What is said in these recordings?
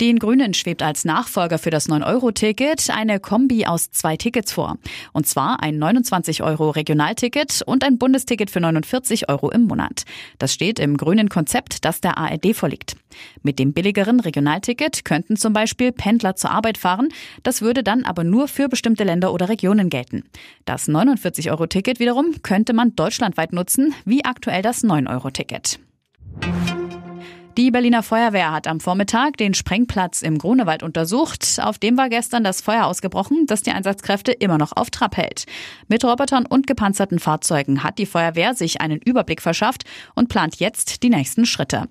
Den Grünen schwebt als Nachfolger für das 9-Euro-Ticket eine Kombi aus zwei Tickets vor. Und zwar ein 29-Euro-Regionalticket und ein Bundesticket für 49 Euro im Monat. Das steht im grünen Konzept, das der ARD vorliegt. Mit dem billigeren Regionalticket könnten zum Beispiel Pendler zur Arbeit fahren. Das würde dann aber nur für bestimmte Länder oder Regionen gelten. Das 49-Euro-Ticket wiederum könnte man deutschlandweit nutzen, wie aktuell das 9-Euro-Ticket. Die Berliner Feuerwehr hat am Vormittag den Sprengplatz im Grunewald untersucht. Auf dem war gestern das Feuer ausgebrochen, das die Einsatzkräfte immer noch auf Trab hält. Mit Robotern und gepanzerten Fahrzeugen hat die Feuerwehr sich einen Überblick verschafft und plant jetzt die nächsten Schritte.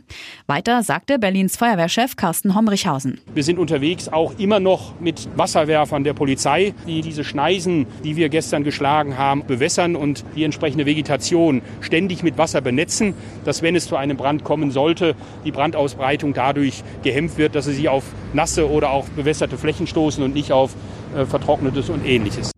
Weiter sagte Berlins Feuerwehrchef Carsten Homrichhausen. Wir sind unterwegs auch immer noch mit Wasserwerfern der Polizei, die diese Schneisen, die wir gestern geschlagen haben, bewässern und die entsprechende Vegetation ständig mit Wasser benetzen, dass wenn es zu einem Brand kommen sollte, die Brandausbreitung dadurch gehemmt wird, dass sie sich auf nasse oder auch bewässerte Flächen stoßen und nicht auf äh, vertrocknetes und ähnliches.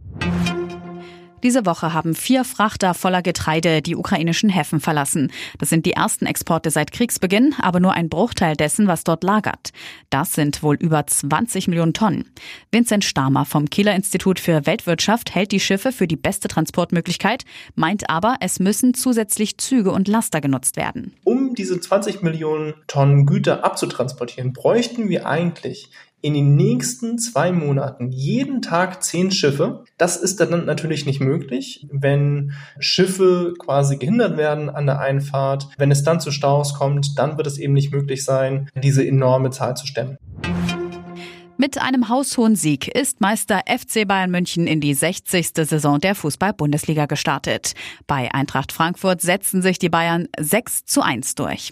Diese Woche haben vier Frachter voller Getreide die ukrainischen Häfen verlassen. Das sind die ersten Exporte seit Kriegsbeginn, aber nur ein Bruchteil dessen, was dort lagert. Das sind wohl über 20 Millionen Tonnen. Vincent Stamer vom Kieler Institut für Weltwirtschaft hält die Schiffe für die beste Transportmöglichkeit, meint aber, es müssen zusätzlich Züge und Laster genutzt werden. Um diese 20 Millionen Tonnen Güter abzutransportieren, bräuchten wir eigentlich in den nächsten zwei Monaten jeden Tag zehn Schiffe. Das ist dann natürlich nicht möglich, wenn Schiffe quasi gehindert werden an der Einfahrt. Wenn es dann zu Staus kommt, dann wird es eben nicht möglich sein, diese enorme Zahl zu stemmen. Mit einem haushohen Sieg ist Meister FC Bayern München in die 60. Saison der Fußball-Bundesliga gestartet. Bei Eintracht Frankfurt setzen sich die Bayern 6 zu 1 durch.